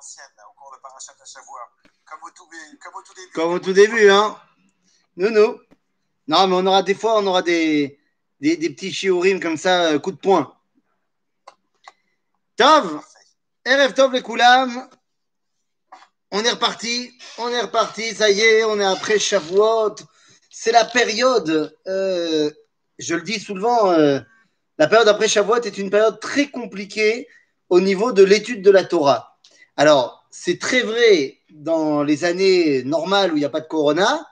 l'ancienne, au cours de Parashat Shavua, comme au tout, comme au tout début. Comme au tout début, hein. Non, non. Non, mais on aura des fois, on aura des, des, des petits shiurim comme ça, euh, coup de poing. Tov, RF Tov les Koulam. On est reparti, on est reparti, ça y est, on est après Shavuot. C'est la période, euh, je le dis souvent, euh, la période après Shavuot est une période très compliquée au niveau de l'étude de la Torah. Alors, c'est très vrai dans les années normales où il n'y a pas de corona.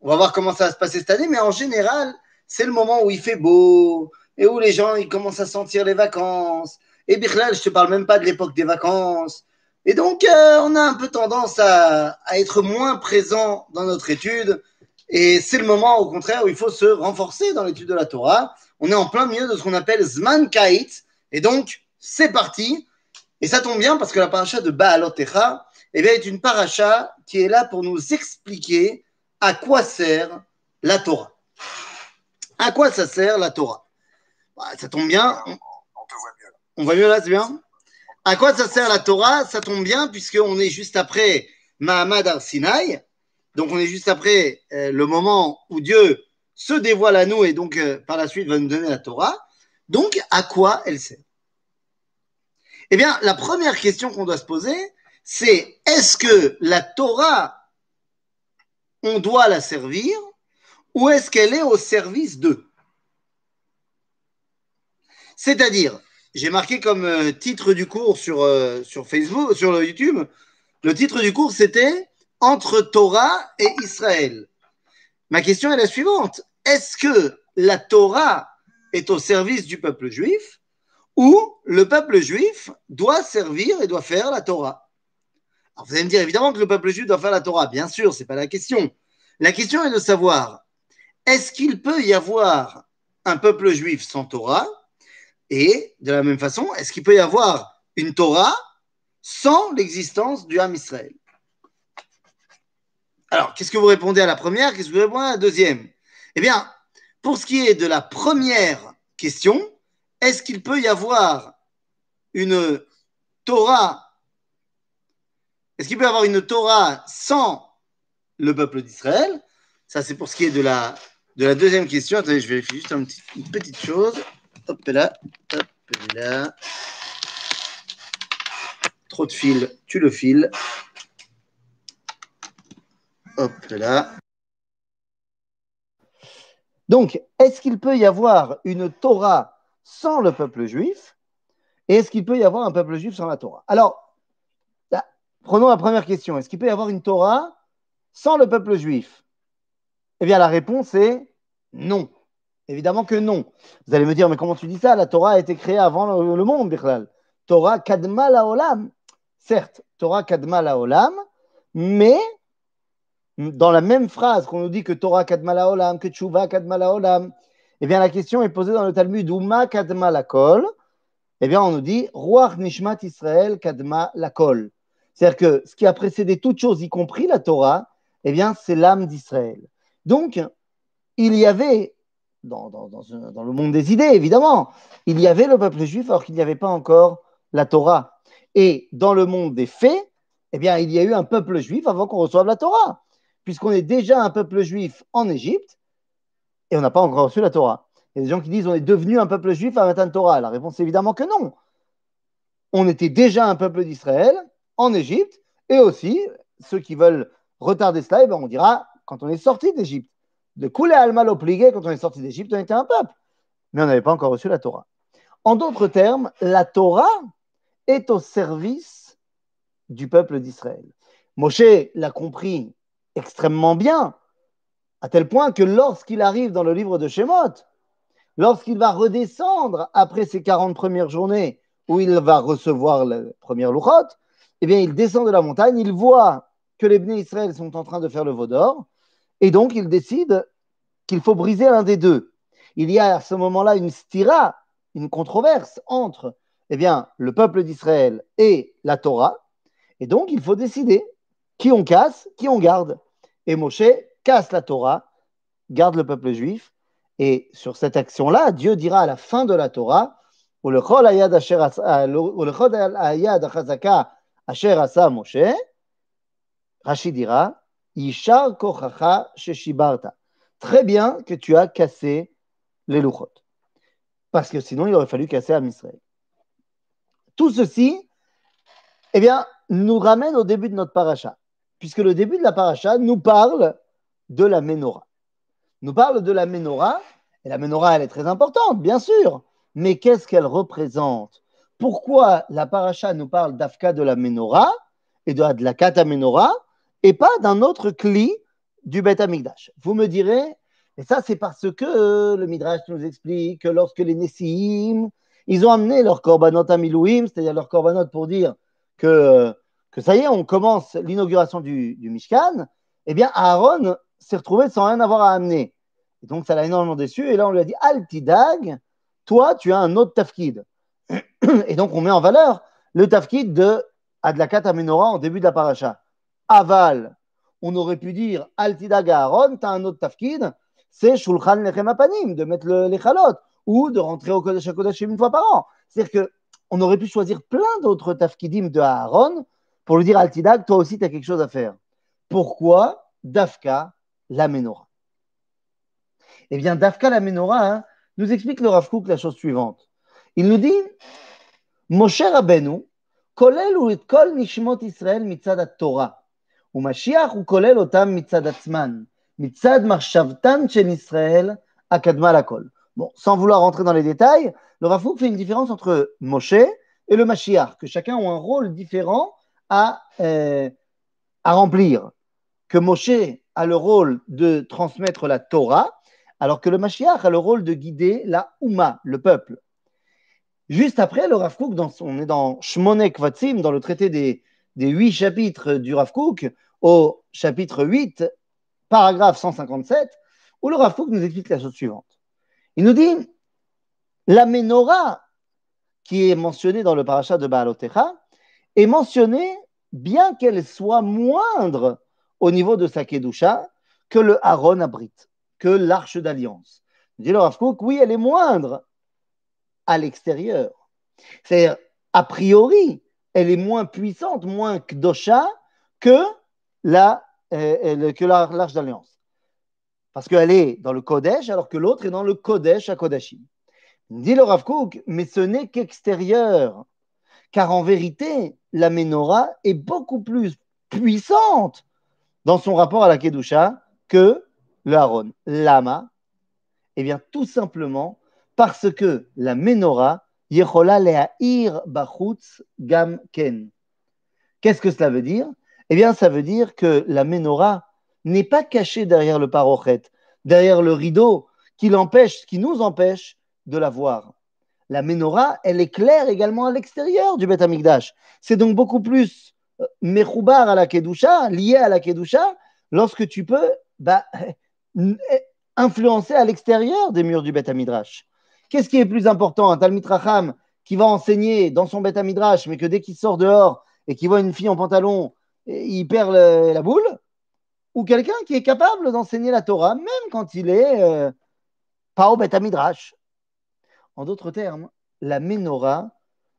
On va voir comment ça va se passer cette année, mais en général, c'est le moment où il fait beau et où les gens ils commencent à sentir les vacances. Et Birlal, je te parle même pas de l'époque des vacances. Et donc, euh, on a un peu tendance à, à, être moins présent dans notre étude. Et c'est le moment, au contraire, où il faut se renforcer dans l'étude de la Torah. On est en plein milieu de ce qu'on appelle Zman Kait. Et donc, c'est parti. Et ça tombe bien parce que la paracha de Baalotecha eh bien, est une paracha qui est là pour nous expliquer à quoi sert la Torah. À quoi ça sert la Torah? Bah, Ça tombe bien. On, on te voit mieux. là. On va mieux là, c'est bien? À quoi ça sert la Torah? Ça tombe bien puisqu'on est juste après Mahamad al-Sinaï. Donc on est juste après euh, le moment où Dieu se dévoile à nous et donc euh, par la suite va nous donner la Torah. Donc à quoi elle sert? Eh bien, la première question qu'on doit se poser, c'est est-ce que la Torah, on doit la servir ou est-ce qu'elle est au service d'eux? C'est-à-dire, j'ai marqué comme euh, titre du cours sur, euh, sur Facebook, sur YouTube, le titre du cours c'était Entre Torah et Israël. Ma question est la suivante. Est-ce que la Torah est au service du peuple juif ou le peuple juif doit servir et doit faire la Torah. Alors vous allez me dire évidemment que le peuple juif doit faire la Torah. Bien sûr, ce n'est pas la question. La question est de savoir est-ce qu'il peut y avoir un peuple juif sans Torah? Et de la même façon, est-ce qu'il peut y avoir une Torah sans l'existence du Ham Israël? Alors, qu'est-ce que vous répondez à la première? Qu'est-ce que vous répondez à la deuxième? Eh bien, pour ce qui est de la première question, est-ce qu'il peut y avoir une Torah? Est-ce qu'il peut avoir une Torah sans le peuple d'Israël? Ça, c'est pour ce qui est de la de la deuxième question. Attendez, je vérifie juste une petite chose. Hop là, hop là. Trop de fil, tu le files. Hop là. Donc, est-ce qu'il peut y avoir une Torah sans le peuple juif Et est-ce qu'il peut y avoir un peuple juif sans la Torah? Alors, prenons la première question. Est-ce qu'il peut y avoir une Torah sans le peuple juif? Eh bien, la réponse est non. Évidemment que non. Vous allez me dire, mais comment tu dis ça? La Torah a été créée avant le, le monde, Bichlal. Torah kadma la olam. Certes, Torah kadma la olam, mais dans la même phrase qu'on nous dit que Torah kadma la olam, que Tshuva kadma la olam, eh bien, la question est posée dans le Talmud, Uma kadma la kol? Eh bien, on nous dit, Ruach nishmat Israël kadma la kol. C'est-à-dire que ce qui a précédé toute chose, y compris la Torah, eh bien, c'est l'âme d'Israël. Donc, il y avait, dans, dans, dans, dans, le monde des idées, évidemment, il y avait le peuple juif alors qu'il n'y avait pas encore la Torah. Et dans le monde des faits, eh bien, il y a eu un peuple juif avant qu'on reçoive la Torah, puisqu'on est déjà un peuple juif en Égypte et on n'a pas encore reçu la Torah. Il y a des gens qui disent on est devenu un peuple juif à Matan Torah. La réponse est évidemment que non. On était déjà un peuple d'Israël en Égypte et aussi ceux qui veulent retarder cela, eh bien, on dira quand on est sorti d'Égypte. De couler Alma l'obligé, quand on est sorti d'Égypte, on était un peuple. Mais on n'avait pas encore reçu la Torah. En d'autres termes, la Torah est au service du peuple d'Israël. Moshe l'a compris extrêmement bien, à tel point que lorsqu'il arrive dans le livre de Shemot, lorsqu'il va redescendre après ses 40 premières journées où il va recevoir la première louchot, eh bien, il descend de la montagne, il voit que les Bnei Israël sont en train de faire le veau d'or, et donc il décide qu'il faut briser l'un des deux. Il y a à ce moment-là une stira, une controverse entre eh bien, le peuple d'Israël et la Torah, et donc il faut décider qui on casse, qui on garde. Et Moshe casse la Torah, garde le peuple juif, et sur cette action-là, Dieu dira à la fin de la Torah, Moshe, Rachid dira, kochacha sheshibarta. Très bien que tu as cassé les louchot. Parce que sinon, il aurait fallu casser à. Tout ceci, eh bien, nous ramène au début de notre paracha. Puisque le début de la paracha nous parle de la menorah. Nous parle de la menorah. Et la menorah, elle est très importante, bien sûr. Mais qu'est-ce qu'elle représente? Pourquoi la paracha nous parle d'Afka de la menorah et de la kata menorah et pas d'un autre cli du Beth Amikdash Vous me direz, et ça c'est parce que le Midrash nous explique que lorsque les Nessim, ils ont amené leur korbanot à Milouim, c'est-à-dire leur korbanot pour dire que, que ça y est, on commence l'inauguration du, du Mishkan, eh bien Aaron s'est retrouvé sans rien avoir à amener. Et donc ça l'a énormément déçu. Et là on lui a dit, Altidag, toi tu as un autre tafkid. Et donc on met en valeur le tafkid de Adlakat Amenora en début de la paracha. Aval, on aurait pu dire Altidag Aaron, tu as un autre tafkid, c'est Shulchan Lechem Apanim, de mettre le, les chalot, ou de rentrer au Kodesh une fois par an. C'est-à-dire qu'on aurait pu choisir plein d'autres tafkidim de Aaron pour lui dire Altidag, toi aussi tu as quelque chose à faire. Pourquoi Dafka la menorah Eh bien, Dafka la menorah hein, nous explique le Rav Kook la chose suivante. Il nous dit Moshe Rabbeinu, כולל הוא את כל נשמות ישראל מצד התורה, ומשיח הוא כולל אותם מצד עצמן, מצד מחשבתן של ישראל הקדמה לכל. Bon, sans vouloir rentrer dans les détails, le Rav Kook fait une différence entre Moshe et le Mashiach, que chacun a un rôle différent à, euh, à remplir. Que Moshe a le rôle de transmettre la Torah, alors que le Mashiach a le rôle de guider la Ouma, le peuple. Juste après, le Rav dans, on est dans Shmonek Vatzim, dans le traité des, huit chapitres du Rav au chapitre 8, paragraphe 157, où le Rav Kook nous explique la chose suivante. Il nous dit, la menorah qui est mentionnée dans le parachat de Baalotecha est mentionnée bien qu'elle soit moindre au niveau de sa Kedusha que le Aaron abrite, que l'arche d'alliance. Dit le Rav Kook, oui, elle est moindre à l'extérieur. C'est-à-dire, a priori, elle est moins puissante, moins kdosha que la, euh, que l'arche d'alliance. Parce qu'elle est dans le Kodesh, alors que l'autre est dans le Kodesh à Kodashim. Dit le Rav Kook, mais ce n'est qu'extérieur. Car en vérité, la menorah est beaucoup plus puissante dans son rapport à la Kedusha que le Aaron. Lama Eh bien, tout simplement parce que la menorah, Yechola le'a'ir bachutz gam ken. Qu'est-ce que cela veut dire? Eh bien, ça veut dire que la menorah n'est pas cachée derrière le parochet, derrière le rideau qui l'empêche, qui nous empêche de la voir. La menorah, elle éclaire également à l'extérieur du Beth Amikdash. C'est donc beaucoup plus mechoubar à la kedusha, lié à la kedusha, lorsque tu peux bah, influencer à l'extérieur des murs du Beth Midrash. Qu'est-ce qui est plus important? Un Talmid Racham qui va enseigner dans son Beth Midrash, mais que dès qu'il sort dehors et qu'il voit une fille en pantalon, il perd la boule? Ou quelqu'un qui est capable d'enseigner la Torah, même quand il est euh, pas au Beth Midrash En d'autres termes, la menorah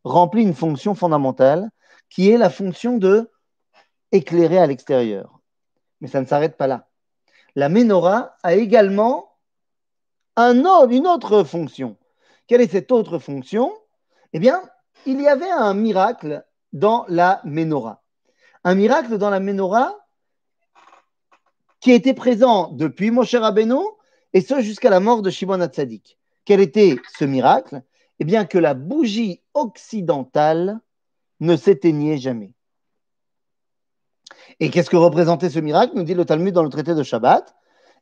remplit une fonction fondamentale qui est la fonction de éclairer à l'extérieur. Mais ça ne s'arrête pas là. La menorah a également une autre fonction. Quelle est cette autre fonction? Eh bien, il y avait un miracle dans la menorah. Un miracle dans la menorah qui était présent depuis Moshe Rabbeinu et ce jusqu'à la mort de Shimon Hatzadik. Quel était ce miracle? Eh bien, que la bougie occidentale ne s'éteignait jamais. Et qu'est-ce que représentait ce miracle nous dit le Talmud dans le traité de Shabbat?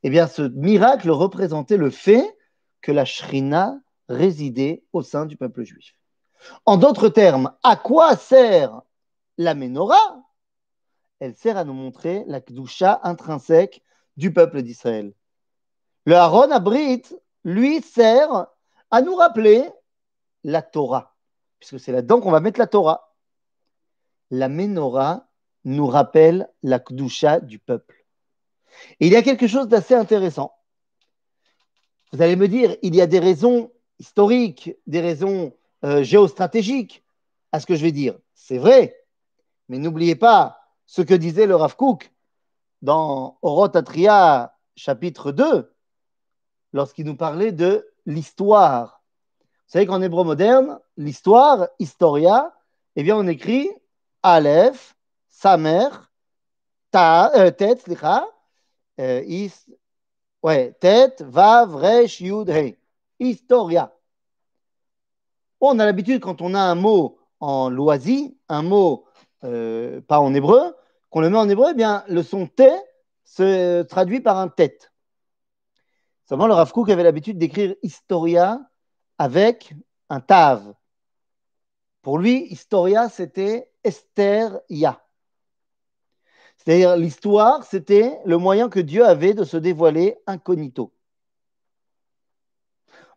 Eh bien, ce miracle représentait le fait que la Shrina résidait au sein du peuple juif. En d'autres termes, à quoi sert la menorah? Elle sert à nous montrer la kdusha intrinsèque du peuple d'Israël. Le Aaron Abrit, lui, sert à nous rappeler la Torah, puisque c'est là-dedans qu'on va mettre la Torah. La menorah nous rappelle la Kdusha du peuple. Et il y a quelque chose d'assez intéressant. Vous allez me dire, il y a des raisons historiques, des raisons euh, géostratégiques à ce que je vais dire. C'est vrai. Mais n'oubliez pas ce que disait le Rav Kook dans Oroth Atria, chapitre 2, lorsqu'il nous parlait de l'histoire. Vous savez qu'en hébreu moderne, l'histoire, historia, eh bien, on écrit Aleph, Samer, ta, euh, euh, Vav, Resh, Yud. Historia. On a l'habitude, quand on a un mot en loisi, un mot euh, pas en hébreu, qu'on le met en hébreu, eh bien, le son T se traduit par un tête. Seulement, le Rav Kook avait l'habitude d'écrire Historia avec un tav. Pour lui, Historia, c'était Esther-Ya. C'est-à-dire, l'histoire, c'était le moyen que Dieu avait de se dévoiler incognito.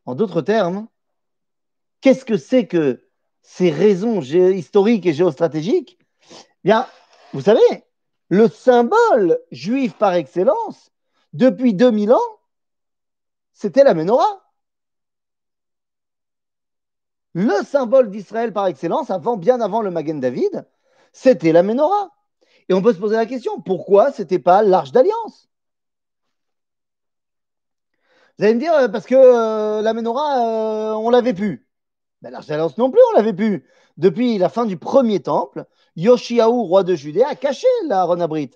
En d'autres termes, qu'est-ce que c'est que ces raisons historiques et géostratégiques? Bien, vous savez, le symbole juif par excellence, depuis 2000 ans, c'était la menorah. Le symbole d'Israël par excellence, avant, bien avant le Magen David, c'était la menorah. Et on peut se poser la question, pourquoi ce n'était pas l'Arche d'Alliance? Vous allez me dire, euh, parce que euh, la menorah, euh, on l'avait pu. Ben, L'Arche d'Alliance non plus, on l'avait pu. Depuis la fin du premier temple, Yoshiaou, roi de Judée, a caché la Ronabrit.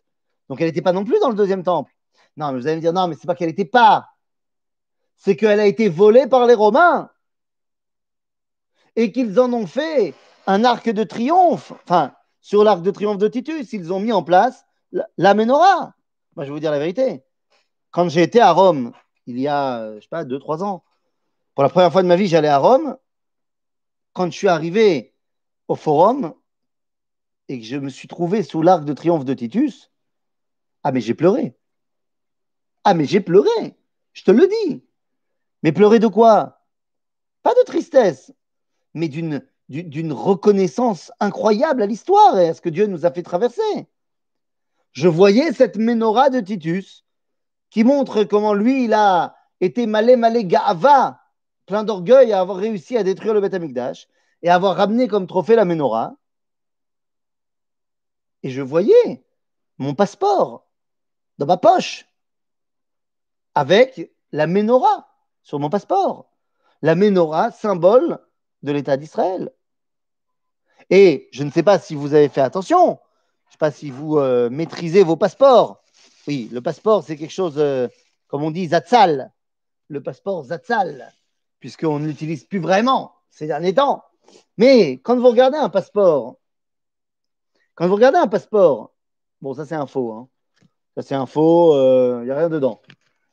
Donc elle n'était pas non plus dans le deuxième temple. Non, mais vous allez me dire, non, mais c'est pas qu'elle n'était pas c'est qu'elle a été volée par les Romains et qu'ils en ont fait un arc de triomphe. Enfin, sur l'arc de triomphe de Titus, ils ont mis en place la menorah. Moi, je vais vous dire la vérité. Quand j'ai été à Rome, il y a, je sais pas, deux, trois ans, pour la première fois de ma vie, j'allais à Rome. Quand je suis arrivé au forum et que je me suis trouvé sous l'arc de triomphe de Titus, ah, mais j'ai pleuré. Ah, mais j'ai pleuré. Je te le dis. Mais pleurer de quoi? Pas de tristesse, mais d'une, reconnaissance incroyable à l'histoire et à ce que Dieu nous a fait traverser. Je voyais cette menorah de Titus qui montre comment lui, il a été malé, malé, gava, plein d'orgueil à avoir réussi à détruire le Beth Amikdash et à avoir ramené comme trophée la menorah. Et je voyais mon passeport dans ma poche avec la menorah sur mon passeport. La menorah, symbole de l'État d'Israël. Et je ne sais pas si vous avez fait attention, je ne sais pas si vous euh, maîtrisez vos passeports. Oui, le passeport, c'est quelque chose, euh, comme on dit, zatzal. Le passeport zatzal, puisqu'on ne l'utilise plus vraiment ces derniers temps. Mais quand vous regardez un passeport, quand vous regardez un passeport, bon, ça c'est un faux, hein. ça c'est un faux, il euh, n'y a rien dedans.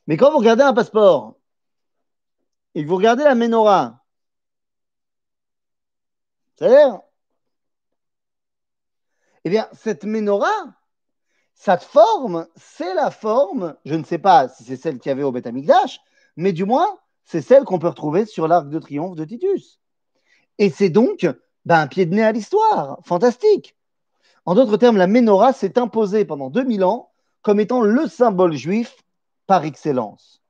Mais quand vous regardez un passeport, et vous regardez la menorah, c'est-à-dire, eh bien, cette menorah, cette forme, c'est la forme, je ne sais pas si c'est celle qu'il y avait au Beth mais du moins, c'est celle qu'on peut retrouver sur l'arc de triomphe de Titus. Et c'est donc ben, un pied de nez à l'histoire. Fantastique. En d'autres termes, la menorah s'est imposée pendant 2000 ans comme étant le symbole juif par excellence.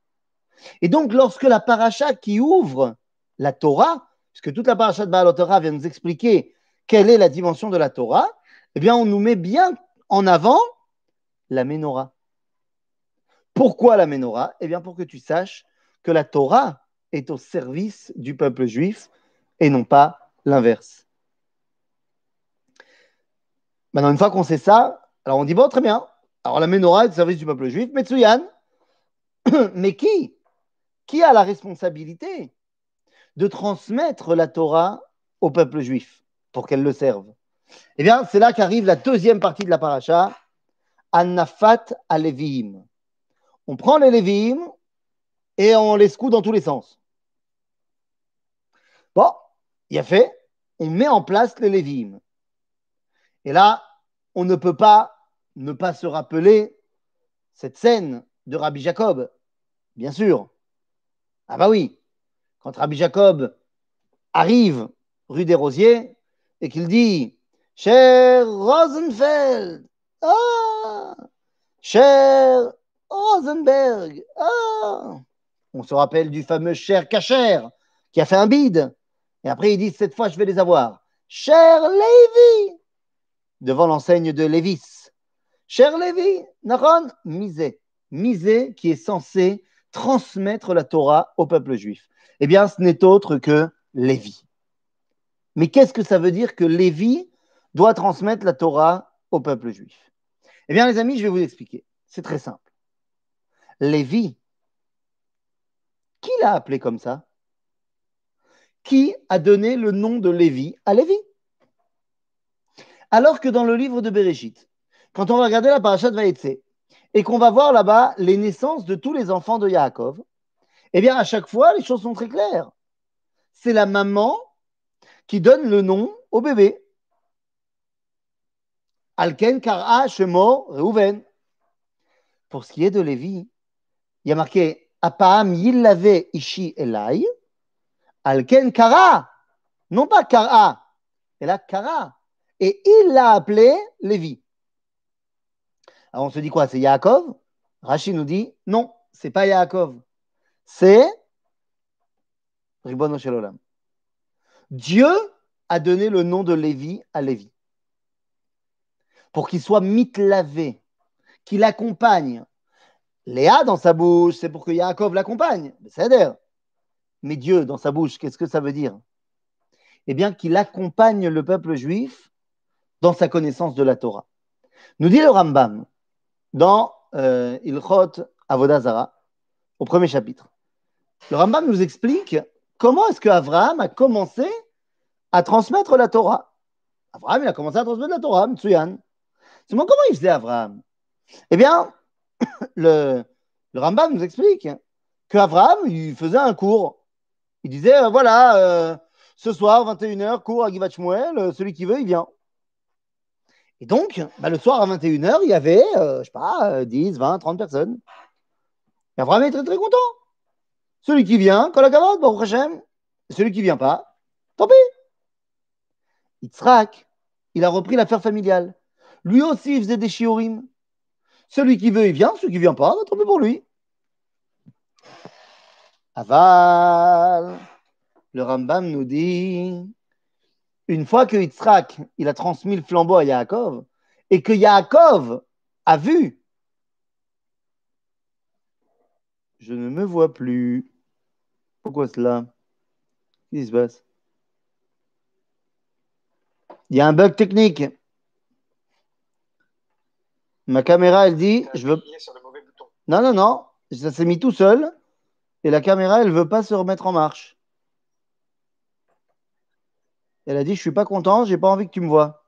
Et donc, lorsque la paracha qui ouvre la Torah, puisque toute la paracha de Baal Torah vient nous expliquer quelle est la dimension de la Torah, eh bien, on nous met bien en avant la menorah. Pourquoi la menorah? Eh bien, pour que tu saches que la Torah est au service du peuple juif et non pas l'inverse. Maintenant, une fois qu'on sait ça, alors on dit bon, très bien. Alors la menorah est au service du peuple juif, Metsuyan. Mais qui? Qui a la responsabilité de transmettre la Torah au peuple juif pour qu'elle le serve Eh bien, c'est là qu'arrive la deuxième partie de la paracha, Annafat à On prend les Lévi'im et on les secoue dans tous les sens. Bon, il a fait, on met en place les Lévi'im. Et là, on ne peut pas ne pas se rappeler cette scène de Rabbi Jacob, bien sûr. Ah bah oui, quand Rabbi Jacob arrive rue des Rosiers et qu'il dit Cher Rosenfeld, ah, cher Rosenberg, ah, on se rappelle du fameux cher Cacher qui a fait un bide. Et après, il dit Cette fois, je vais les avoir. Cher Lévi, devant l'enseigne de Lévis. Cher Lévi, Naron, misé. Misé qui est censé transmettre la Torah au peuple juif. Eh bien, ce n'est autre que Lévi. Mais qu'est-ce que ça veut dire que Lévi doit transmettre la Torah au peuple juif? Eh bien, les amis, je vais vous expliquer. C'est très simple. Lévi, qui l'a appelé comme ça? Qui a donné le nom de Lévi à Lévi? Alors que dans le livre de Bereshit, quand on va regarder la paracha de Vaïtse, et qu'on va voir là-bas les naissances de tous les enfants de Yaakov, eh bien, à chaque fois, les choses sont très claires. C'est la maman qui donne le nom au bébé. Alken Kara Shemo Reuven. Pour ce qui est de Lévi, il y a marqué Apam Yillave Ishi Elai, Alken Kara, non pas Kara, et là Kara. Et il l'a appelé Lévi. Alors on se dit quoi? C'est Yaakov? Rachid nous dit non, c'est pas Yaakov. C'est Shelolam. Dieu a donné le nom de Lévi à Lévi. Pour qu'il soit mitlavé, qu'il accompagne. Léa dans sa bouche, c'est pour que Yaakov l'accompagne. Mais Dieu dans sa bouche, qu'est-ce que ça veut dire? Eh bien, qu'il accompagne le peuple juif dans sa connaissance de la Torah. Nous dit le Rambam dans euh, Ilchot Avodazara, au premier chapitre. Le Rambam nous explique comment est-ce que Abraham a commencé à transmettre la Torah. Abraham, il a commencé à transmettre la Torah, Mtsuyan. comment il faisait Abraham Eh bien, le, Rambam nous explique qu'Abraham, il faisait un cours. Il disait, euh, voilà, euh, ce soir, 21h, cours à Givat Shmuel, celui qui veut, il vient. Et donc, bah, le soir à 21h, il y avait, euh, je sais pas, 10, 20, 30 personnes. Et Abraham est très très content. Celui qui vient, Kolakavod, Baruch Hashem. Celui qui vient pas, tant pis. Yitzhak, il a repris l'affaire familiale. Lui aussi, il faisait des shiurim. Celui qui veut, il vient. Celui qui vient pas, tant pis pour lui. Aval, le Rambam nous dit une fois que Yitzhak, il a transmis le flambeau à Yaakov, et que Yaakov a vu, je ne me vois plus. Pourquoi cela? Qu'est-ce qui se passe? Il y a un bug technique. Ma caméra, elle dit, je veux. Non, non, non, ça s'est mis tout seul, et la caméra, elle ne veut pas se remettre en marche. Elle a dit Je suis pas content, j'ai pas envie que tu me vois.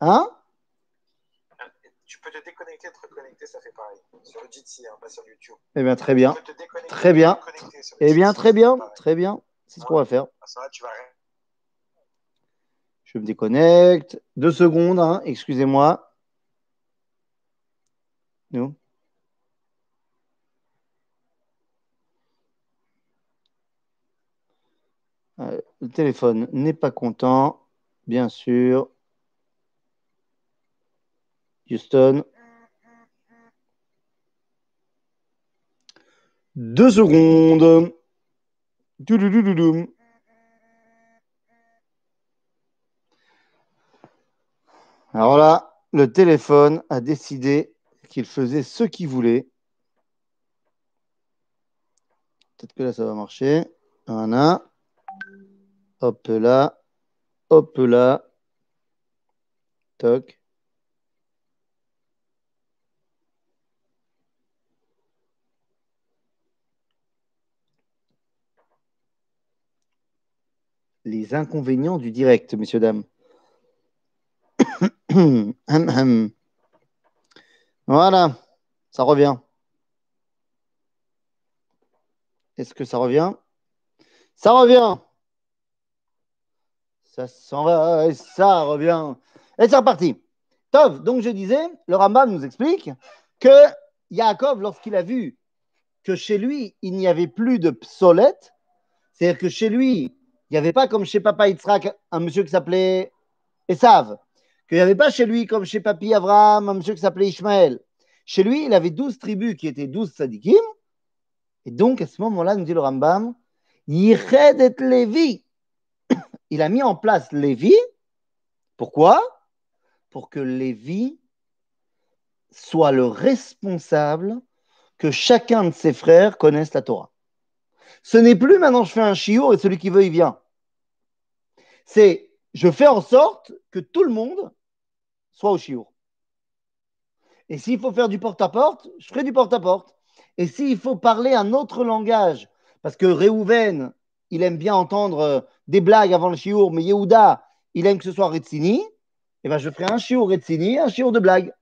Hein? Tu peux te déconnecter et te reconnecter, ça fait pareil. Sur le Jitsi, hein, pas sur YouTube. Eh bien, très bien. Très bien. Eh bien, très bien. Très bien. C'est ce qu'on va faire. Je me déconnecte. Deux secondes, hein. excusez-moi. Nous? Euh, le téléphone n'est pas content, bien sûr. Houston. Deux secondes. Alors là, le téléphone a décidé qu'il faisait ce qu'il voulait. Peut-être que là, ça va marcher. Voilà. Hop là. Hop là. Toc. Les inconvénients du direct, messieurs, dames. voilà, ça revient. Est-ce que ça revient? Ça revient ça s'en va et ça revient. Et c'est reparti. Tov, donc je disais, le Rambam nous explique que Yaakov, lorsqu'il a vu que chez lui, il n'y avait plus de psolette, c'est-à-dire que chez lui, il n'y avait pas comme chez Papa Yitzhak un monsieur qui s'appelait Esav, qu'il n'y avait pas chez lui comme chez Papi Abraham un monsieur qui s'appelait Ishmaël. Chez lui, il avait douze tribus qui étaient douze sadikim. Et donc, à ce moment-là, nous dit le Rambam, Yiched et Lévi, il a mis en place Lévi. Pourquoi? Pour que Lévi soit le responsable que chacun de ses frères connaisse la Torah. Ce n'est plus maintenant je fais un chiot et celui qui veut, il vient. C'est je fais en sorte que tout le monde soit au chiot. Et s'il faut faire du porte-à-porte, je ferai du porte-à-porte. Et s'il faut parler un autre langage, parce que Réhouven, il aime bien entendre euh, des blagues avant le chiour, mais Yehuda, il aime que ce soit Retsini, et eh ben je ferai un chiour Retsini, un chiour de blagues.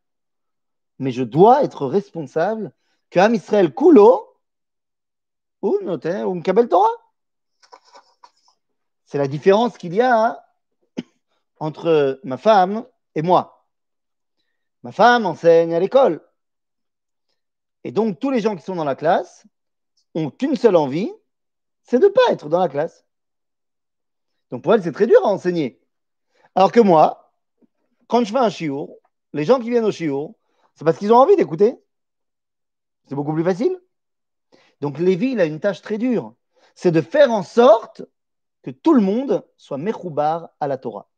Mais je dois être responsable que Am Israël Kulo, ou ou Kabel Torah. C'est la différence qu'il y a hein, entre ma femme et moi. Ma femme enseigne à l'école. Et donc, tous les gens qui sont dans la classe ont qu'une seule envie, c'est de ne pas être dans la classe. Donc, pour elle, c'est très dur à enseigner. Alors que moi, quand je fais un chiour, les gens qui viennent au chiour, c'est parce qu'ils ont envie d'écouter. C'est beaucoup plus facile. Donc, Lévi, il a une tâche très dure. C'est de faire en sorte que tout le monde soit mechoubar à la Torah.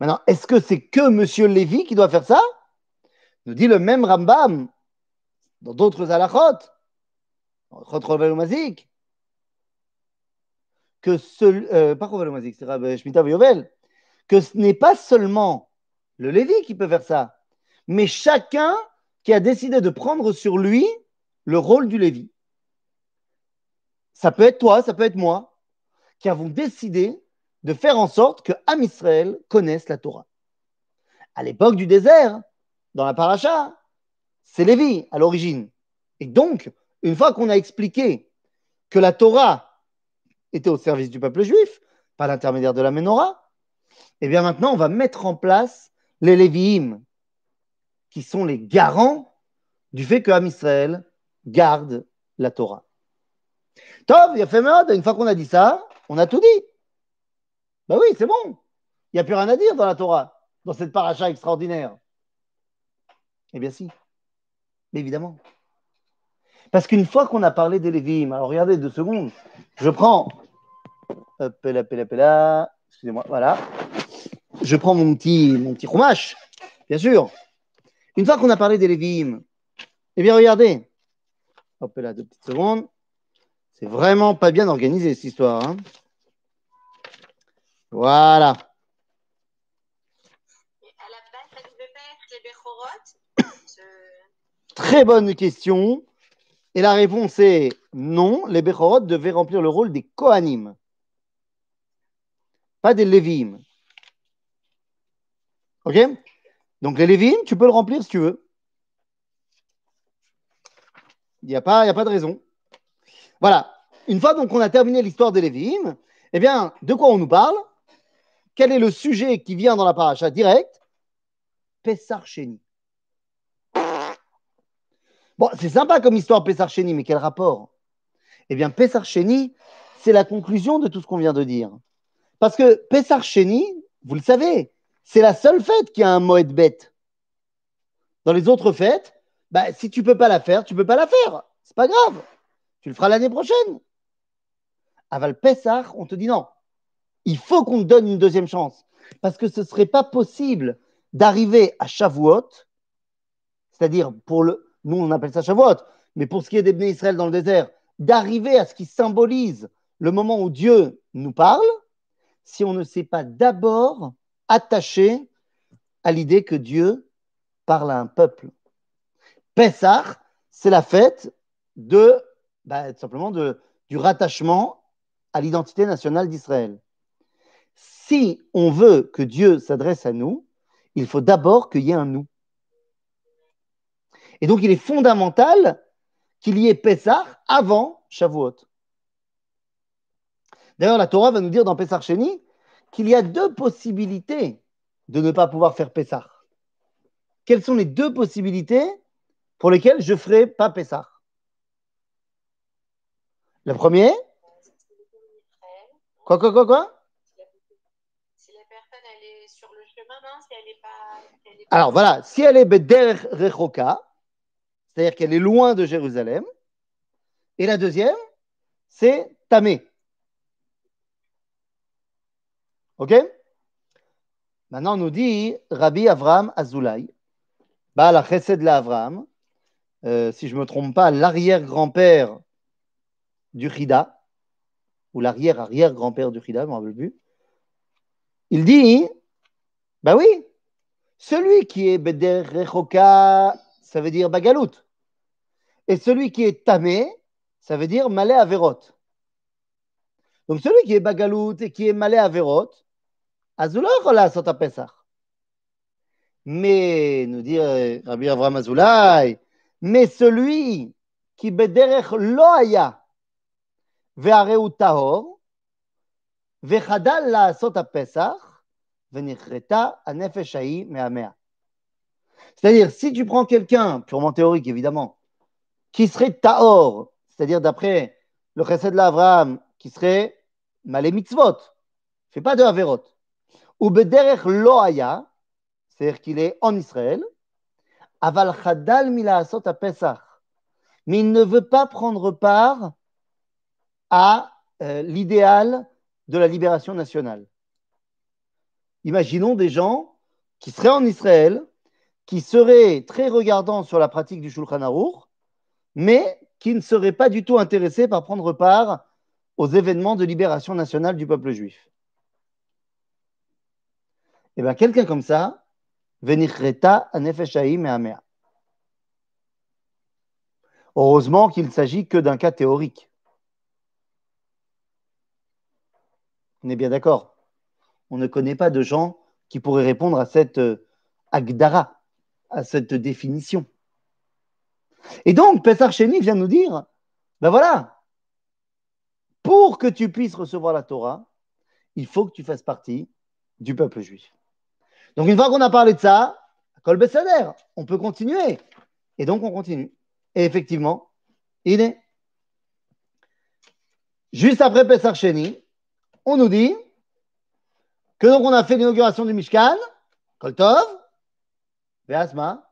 Maintenant, est-ce que c'est que M. Lévi qui doit faire ça? Nous dit le même Rambam dans d'autres halachot, dans Mazik, que ce, euh, Mazik, c'est que ce n'est pas seulement le Lévi qui peut faire ça, mais chacun qui a décidé de prendre sur lui le rôle du Lévi. Ça peut être toi, ça peut être moi, qui avons décidé de faire en sorte que Am Israël connaisse la Torah. À l'époque du désert, dans la paracha, c'est Lévi à l'origine. Et donc, une fois qu'on a expliqué que la Torah était au service du peuple juif, par l'intermédiaire de la Ménorah, eh bien maintenant, on va mettre en place les Lévi'im, qui sont les garants du fait que garde la Torah. Tov, il a fait mode, une fois qu'on a dit ça, on a tout dit. Ben oui, c'est bon. Il n'y a plus rien à dire dans la Torah, dans cette paracha extraordinaire. Eh bien si, évidemment. Parce qu'une fois qu'on a parlé des Lévim, alors regardez deux secondes, je prends, hop là, là, excusez-moi, voilà, je prends mon petit, mon petit bien sûr. Une fois qu'on a parlé des Lévim, eh bien regardez, hop là, deux petites secondes, c'est vraiment pas bien organisé cette histoire. Hein. Voilà. Très bonne question. Et la réponse est non, les Bechorot devaient remplir le rôle des Kohanim, pas des Lévim. Ok? Donc les Lévim, tu peux le remplir si tu veux. Il n'y a, pas, de raison. Voilà. Une fois donc qu'on a terminé l'histoire des Lévim, eh bien, de quoi on nous parle? Quel est le sujet qui vient dans la paracha direct? Pessar Sheni. Bon, c'est sympa comme histoire Pessar Sheni, mais quel rapport? Eh bien, Pessar Sheni, c'est la conclusion de tout ce qu'on vient de dire. Parce que Pessar Sheni, vous le savez, c'est la seule fête qui a un Moed bête. Dans les autres fêtes, bah, si tu ne peux pas la faire, tu ne peux pas la faire. C'est pas grave. Tu le feras l'année prochaine. Aval Pessar, on te dit non il faut qu'on donne une deuxième chance. Parce que ce ne serait pas possible d'arriver à Shavuot, c'est-à-dire pour le. Nous, on appelle ça Shavuot, mais pour ce qui est des Israël dans le désert, d'arriver à ce qui symbolise le moment où Dieu nous parle, si on ne s'est pas d'abord attaché à l'idée que Dieu parle à un peuple. Pessah, c'est la fête de, bah, simplement du rattachement à l'identité nationale d'Israël si on veut que Dieu s'adresse à nous, il faut d'abord qu'il y ait un nous. Et donc, il est fondamental qu'il y ait Pessah avant Shavuot. D'ailleurs, la Torah va nous dire dans Pessah Sheni qu'il y a deux possibilités de ne pas pouvoir faire Pessah. Quelles sont les deux possibilités pour lesquelles je ne ferai pas Pessah? Le premier Quoi, quoi, quoi, quoi? Alors voilà, si elle est Beder Rechoka, c'est-à-dire qu'elle est loin de Jérusalem, et la deuxième, c'est Tamé. Ok? Maintenant, on nous dit Rabbi Avram Azoulay, bah, la chesed de Avram, euh, si je ne me trompe pas, l'arrière-grand-père du Chida, ou l'arrière-arrière-grand-père du Chida, je ne me rappelle plus. Il dit bah oui, celui qui est Beder Rechoka, ça veut dire Bagalout. Et celui qui est Tamé, ça veut dire Malé Averot. Donc celui qui est Bagalout et qui est Malé Averot, Azullah la Sota Pesach. Mais, nous dit euh, Rabbi Avram Azoulay, mais celui qui bederech lo haya ve'areu tahor ve'chadal la sota pesach ve'nichreta anefesh me'amea. C'est-à-dire, si tu prends quelqu'un, purement théorique évidemment, qui serait tahor, c'est-à-dire d'après le chesed l'Avraham, qui serait malé mitzvot, fait pas de averot, ou bederech lo haya, c'est-à-dire qu'il est en Israël, aval chadal milaasot à Pesach, mais il ne veut pas prendre part à euh, l'idéal de la libération nationale. Imaginons des gens qui seraient en Israël, qui seraient très regardants sur la pratique du Shulchan Aruch, mais qui ne seraient pas du tout intéressés par prendre part aux événements de libération nationale du peuple juif. Eh bien, quelqu'un comme ça, Venichreta anefeshaim et amea. Heureusement qu'il ne s'agit que d'un cas théorique. On est bien d'accord. On ne connaît pas de gens qui pourraient répondre à cette euh, agdara, à cette définition. Et donc, Pessar Sheni vient nous dire, ben voilà, pour que tu puisses recevoir la Torah, il faut que tu fasses partie du peuple juif. Donc, une fois qu'on a parlé de ça, Kol on peut continuer. Et donc, on continue. Et effectivement, il est. Juste après Pesach Sheni, on nous dit que donc on a fait l'inauguration du Mishkan, Kol Tov, Ve'asma,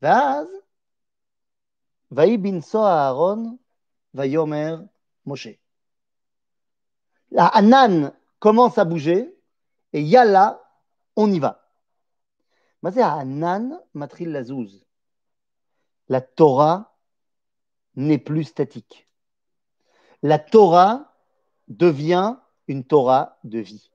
Ve'az, Vaï bin Aaron, Vayomer Moshe. La Hanan commence à bouger et Yalla on y va. Anan Matril Lazouz. La Torah n'est plus statique. La Torah devient une Torah de vie.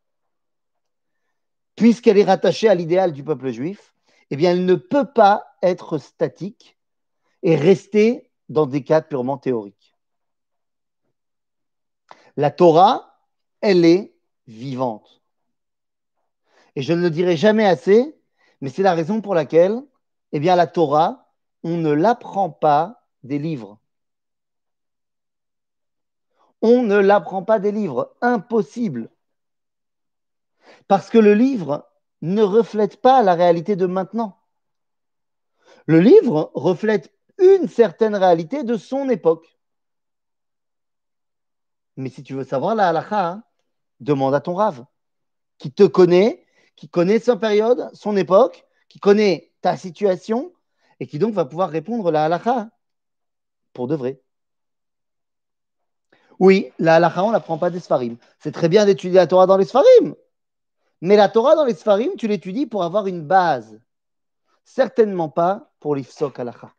Puisqu'elle est rattachée à l'idéal du peuple juif, eh bien, elle ne peut pas être statique et rester dans des cas purement théoriques. La Torah, elle est vivante. Et je ne le dirai jamais assez, mais c'est la raison pour laquelle, eh bien, la Torah, on ne l'apprend pas des livres. On ne l'apprend pas des livres. Impossible. Parce que le livre ne reflète pas la réalité de maintenant. Le livre reflète une certaine réalité de son époque. Mais si tu veux savoir la halakha, hein, demande à ton rave, qui te connaît qui connaît sa période, son époque, qui connaît ta situation et qui donc va pouvoir répondre la halakha pour de vrai. Oui, la halakha, on ne l'apprend pas des Sfarim. C'est très bien d'étudier la Torah dans les Sfarim. Mais la Torah dans les Sfarim, tu l'étudies pour avoir une base. Certainement pas pour l'ifsok halakha.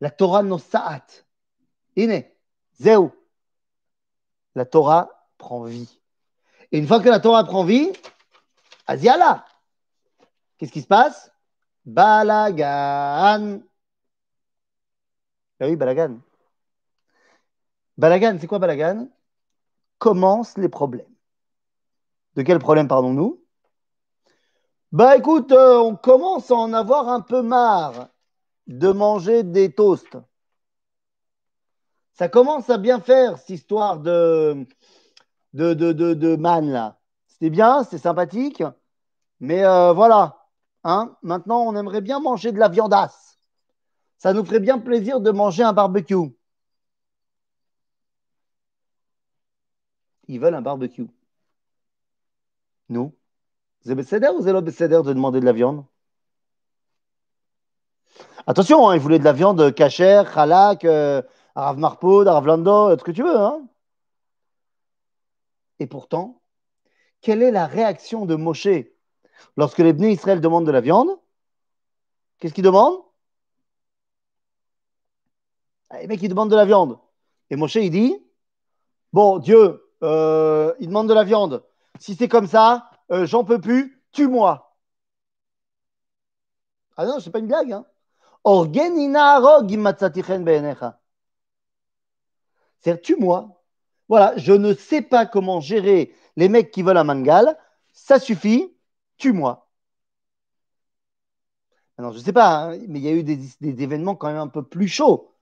La Torah no sa'at. Ine, zéou. La Torah prend vie. Et une fois que la Torah prend vie, Asiala. Qu'est-ce qui se passe? Balagan. Ah oui, Balagan. Balagan, c'est quoi Balagan? Commencent les problèmes. De quel problème parlons-nous? Bah écoute, euh, on commence à en avoir un peu marre de manger des toasts. Ça commence à bien faire cette histoire de, de, de, de, man là. C'était bien, c'était sympathique, mais euh, voilà. Hein, maintenant, on aimerait bien manger de la viandasse. Ça nous ferait bien plaisir de manger un barbecue. Ils veulent un barbecue. Nous C'est ou c'est de demander de la viande? Attention, hein, ils voulaient de la viande cachère, halak, euh, arav marpoud, arav lando, ce que tu veux. Hein et pourtant, quelle est la réaction de Moshe lorsque les Bnei Israël demandent de la viande? Qu'est-ce qu'ils demandent? Ah, Les mecs, ils demandent de la viande. Et Moshe, il dit Bon, Dieu, euh, il demande de la viande. Si c'est comme ça, euh, j'en peux plus, tue-moi. Ah non, c'est pas une blague. Hein. C'est-à-dire, tue-moi. Voilà, je ne sais pas comment gérer les mecs qui veulent un mangal. Ça suffit, tue-moi. Alors, je ne sais pas, hein, mais il y a eu des, des, événements quand même un peu plus chauds.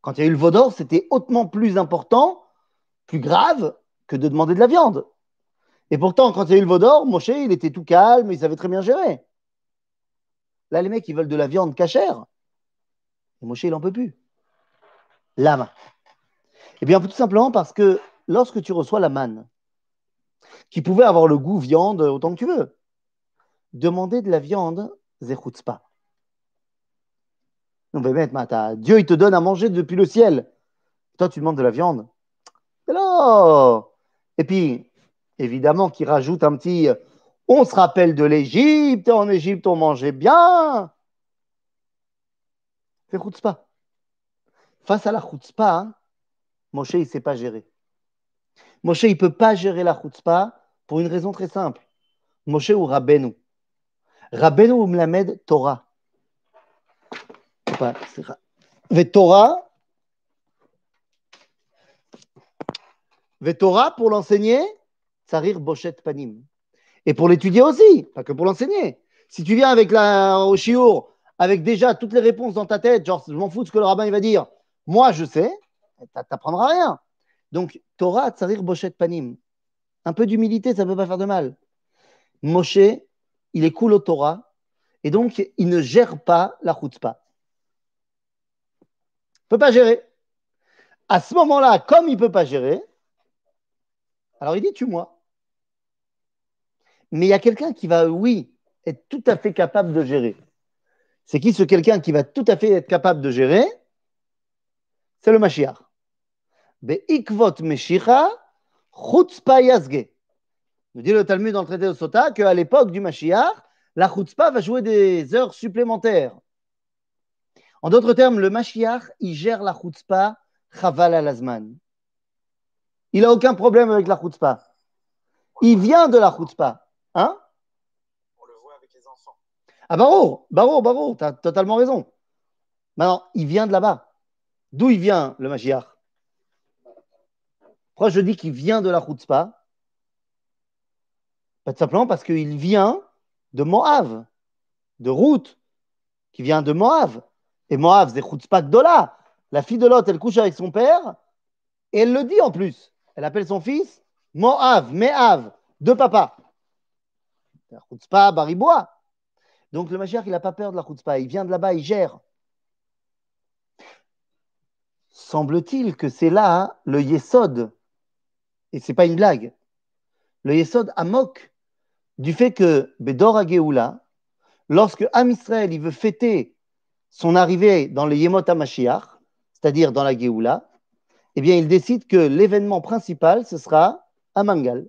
Quand il y a eu le Vaudor, c'était hautement plus important, plus grave que de demander de la viande. Et pourtant, quand il y a eu le Vaudor, Moshe, il était tout calme, il savait très bien gérer. Là, les mecs, ils veulent de la viande cachère. Et Moshe, il n'en peut plus. Lama. Eh bien, tout simplement parce que lorsque tu reçois la manne, qui pouvait avoir le goût viande autant que tu veux, demander de la viande, pas. Non, mais mettre, Dieu, il te donne à manger depuis le ciel. Toi, tu demandes de la viande. Alors, et puis, évidemment, qui rajoute un petit. On se rappelle de l'Égypte. En Égypte, on mangeait bien. Fais pas. Face à la chutzpah, hein, Moshe, il ne sait pas gérer. Moshe, il ne peut pas gérer la chutzpah pour une raison très simple. Moshe ou Rabbeinu. Rabbeinu ou Mlamed Torah. Torah. Torah, pour l'enseigner, Tsarir Boshet Panim. Et pour l'étudier aussi, pas que pour l'enseigner. Si tu viens avec la, au Shiur, avec déjà toutes les réponses dans ta tête, genre je m'en fous de ce que le rabbin va dire, moi je sais, tu n'apprendras rien. Donc, Torah, Tsarir Boshet Panim. Un peu d'humilité, ça ne peut pas faire de mal. Moshe, il est cool au Torah, et donc il ne gère pas la chutzpah. Il ne peut pas gérer. À ce moment-là, comme il ne peut pas gérer, alors il dit tue-moi. Mais il y a quelqu'un qui va, oui, être tout à fait capable de gérer. C'est qui ce quelqu'un qui va tout à fait être capable de gérer? C'est le Mashiach. Be'ikvot Meshicha, chutzpah yazge. Nous dit le Talmud dans le traité de Sota qu'à l'époque du Mashiach, la chutzpah va jouer des heures supplémentaires. En d'autres termes, le Mashiach, il gère la chutzpah chaval al-azman. Il n'a aucun problème avec la chutzpah. Il vient de la chutzpah. Hein? On le voit avec les enfants. Ah, Baro, Baro, Baro, tu as totalement raison. Maintenant, il vient de là-bas. D'où il vient, le Mashiach Pourquoi je dis qu'il vient de la chutzpah? Pas tout simplement parce qu'il vient de Moab, de Ruth, qui vient de Moab. Et Moab, c'est chutzpah Dola. La fille de Lot, elle couche avec son père, et elle le dit en plus. Elle appelle son fils Moab, Meav, de papa. Chutzpah Baribois. Donc le Mashiach, il n'a pas peur de la chutzpah. Il vient de là-bas, il gère. Semble-t-il que c'est là hein, le Yesod, et ce n'est pas une blague, le Yesod Amok, du fait que Bedor Geoula, lorsque Am Israël il veut fêter son arrivée dans le Yemot HaMashiach, c'est-à-dire dans la Geoula, eh bien, il décide que l'événement principal, ce sera un mangal.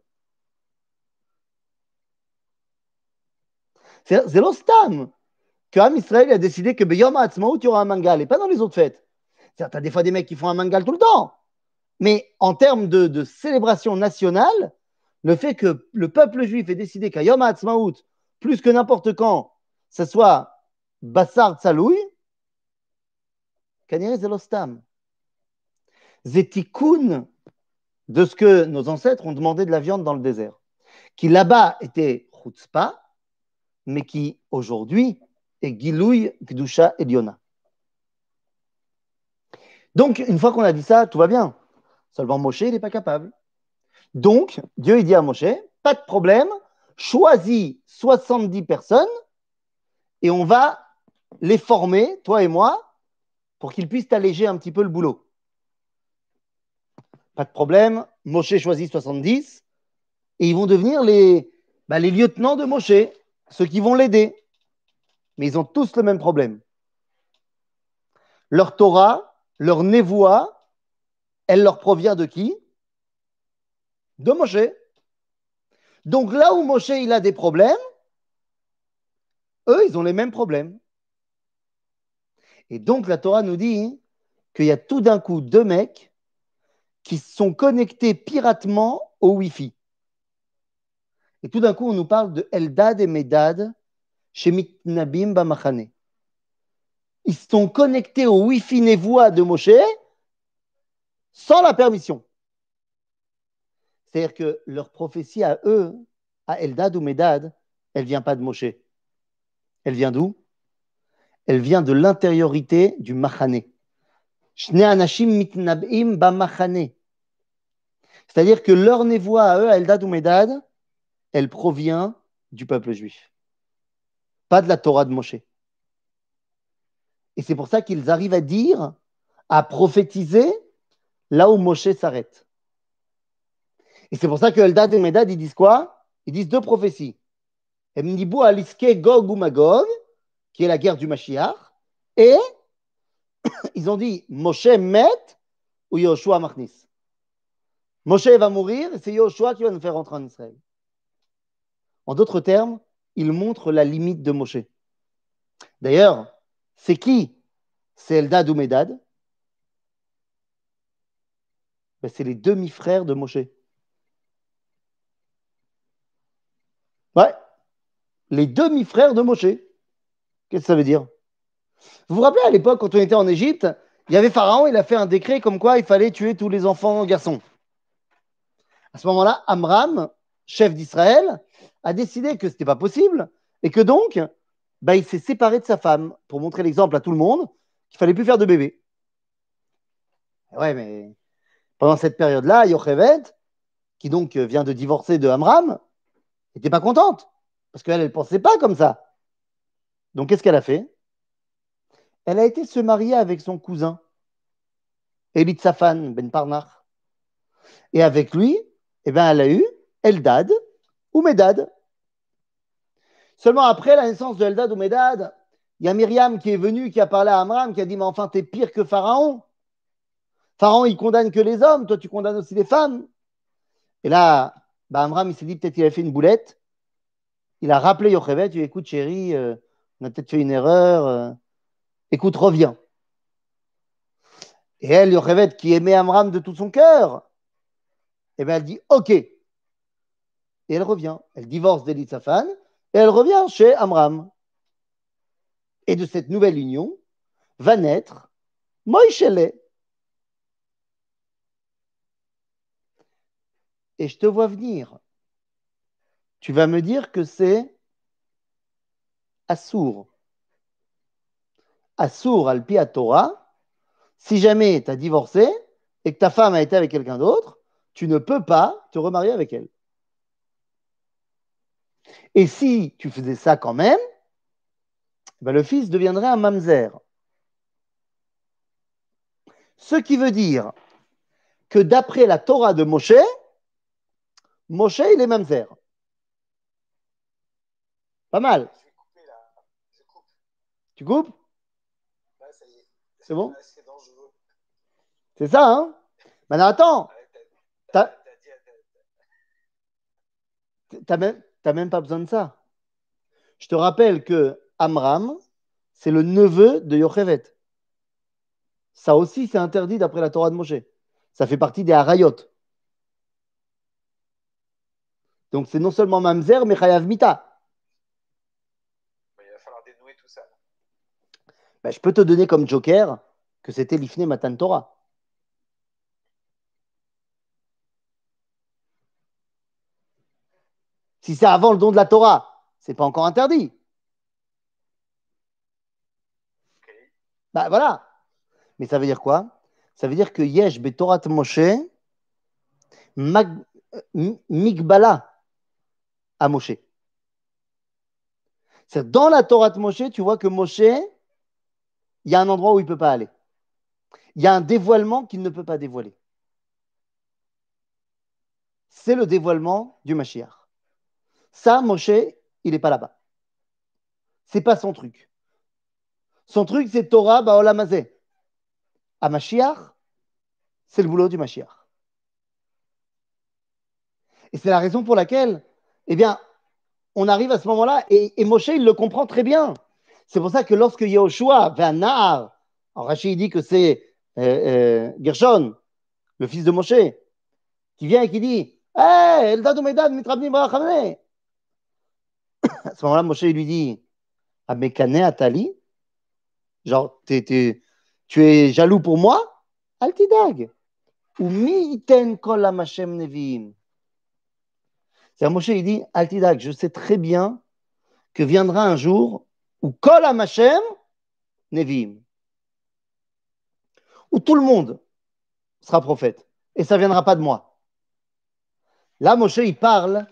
C'est l'ostam que Am Israël a décidé que Beyom Ha'atzmaut, il y aura un mangal, et pas dans les autres fêtes. Tu as des fois des mecs qui font un mangal tout le temps. Mais en termes de, célébration nationale, le fait que le peuple juif ait décidé qu'à Yom Ha'atzmaut, plus que n'importe quand, ce soit Bassar Tsalouy, Kanire Zelostam. Zetikoun de ce que nos ancêtres ont demandé de la viande dans le désert, qui là-bas était chutzpah, mais qui aujourd'hui est Gilouy Gdusha Eliona. Donc, une fois qu'on a dit ça, tout va bien. Seulement Moshe, il n'est pas capable. Donc, Dieu il dit à Moshe, pas de problème, choisis 70 personnes et on va les former, toi et moi, pour qu'ils puissent alléger un petit peu le boulot. Pas de problème. Moshe choisit 70 et ils vont devenir les, bah, les lieutenants de Moshe, ceux qui vont l'aider. Mais ils ont tous le même problème. Leur Torah, leur névoie, elle leur provient de qui? De Moshe. Donc là où Moshe il a des problèmes, eux, ils ont les mêmes problèmes. Et donc la Torah nous dit qu'il y a tout d'un coup deux mecs qui sont connectés piratement au Wi-Fi. Et tout d'un coup, on nous parle de Eldad et Medad chez Mitnabim Bamachane. Ils sont connectés au Wi-Fi de Moshe sans la permission. C'est-à-dire que leur prophétie à eux, à Eldad ou Medad, elle vient pas de Moshe. Elle vient d'où? Elle vient de l'intériorité du Machane. C'est-à-dire que leur névoie à eux, à Eldad ou Medad, elle provient du peuple juif, pas de la Torah de Moshe. Et c'est pour ça qu'ils arrivent à dire, à prophétiser là où Moshe s'arrête. Et c'est pour ça que Eldad et Medad, ils disent quoi? Ils disent deux prophéties. Emnibu aliske Gog ou Magog, qui est la guerre du Mashiach, et ils ont dit Moshe met ou Yoshua machnis. Moshe va mourir et c'est Yoshua qui va nous faire rentrer en Israël. En d'autres termes, il montre la limite de Moshe. D'ailleurs, c'est qui? C'est Eldad ou Medad? Ben, C'est les demi-frères de Moshe. Ouais, les demi-frères de Moshe. Qu'est-ce que ça veut dire? Vous vous rappelez à l'époque, quand on était en Égypte, il y avait Pharaon, il a fait un décret comme quoi il fallait tuer tous les enfants garçons. À ce moment-là, Amram, chef d'Israël, a décidé que ce n'était pas possible et que donc, bah, il s'est séparé de sa femme pour montrer l'exemple à tout le monde qu'il fallait plus faire de bébé. Ouais, mais pendant cette période-là, Yochevet, qui donc vient de divorcer de Amram, n'était pas contente parce qu'elle ne pensait pas comme ça. Donc qu'est-ce qu'elle a fait? Elle a été se marier avec son cousin, Safan ben Parnar. Et avec lui, eh ben, elle a eu Eldad ou Medad. Seulement après la naissance de Eldad ou Medad, il y a Myriam qui est venue, qui a parlé à Amram, qui a dit Mais enfin, t'es pire que Pharaon. Pharaon, il condamne que les hommes, toi, tu condamnes aussi les femmes. Et là, bah, Amram, il s'est dit Peut-être qu'il a fait une boulette. Il a rappelé Yocheved Il dit Écoute, chérie, euh, on a peut-être fait une erreur. Euh, écoute, reviens. Et elle, Yocheved, qui aimait Amram de tout son cœur, eh bien, elle dit OK. Et elle revient. Elle divorce d'Elisaphan et elle revient chez Amram. Et de cette nouvelle union va naître Moïshele. Et je te vois venir. Tu vas me dire que c'est Assour. Assour al Torah. Si jamais tu as divorcé et que ta femme a été avec quelqu'un d'autre, tu ne peux pas te remarier avec elle. Et si tu faisais ça quand même, ben le fils deviendrait un mamzer. Ce qui veut dire que d'après la Torah de Moshe, Moshe, il est mamzer. Pas mal. Tu coupes C'est bon C'est ça, hein Maintenant, attends. T'as même, même pas besoin de ça. Je te rappelle que Amram, c'est le neveu de Yochevet. Ça aussi, c'est interdit d'après la Torah de Moshe. Ça fait partie des Harayot. Donc, c'est non seulement Mamzer, mais Chayav Mita. Il va falloir dénouer tout ça. Ben, je peux te donner comme joker que c'était l'Ifne Matan Torah. Si c'est avant le don de la Torah, c'est pas encore interdit. Bah voilà. Mais ça veut dire quoi? Ça veut dire que Yesh Betorat Moshe Migbala à Moshe. C'est dans la Torah de Moshe, tu vois que Moshe, il y a un endroit où il ne peut pas aller. Il y a un dévoilement qu'il ne peut pas dévoiler. C'est le dévoilement du Mashiach. Ça, Moshe, il n'est pas là-bas. C'est pas son truc. Son truc, c'est Torah Baolamazé. À Mashiach, c'est le boulot du Mashiach. Et c'est la raison pour laquelle, eh bien, on arrive à ce moment-là et, et Moshe, il le comprend très bien. C'est pour ça que lorsque Yahushua va Nahar, alors Rachid dit que c'est euh, euh, Gershon, le fils de Moshe, qui vient et qui dit Hé, Eldad Medad, Mitrabnim Barachamne. À ce moment-là, Moshe lui dit Amekane Atali, genre, t'es- t'es- tu es jaloux pour moi Altidag. Ou mi kol amashem neviim. C'est-à-dire, Moshe, il dit Altidag, je sais très bien que viendra un jour où kol amashem neviim. Où tout le monde sera prophète. Et ça ne viendra pas de moi. Là, Moshe, il parle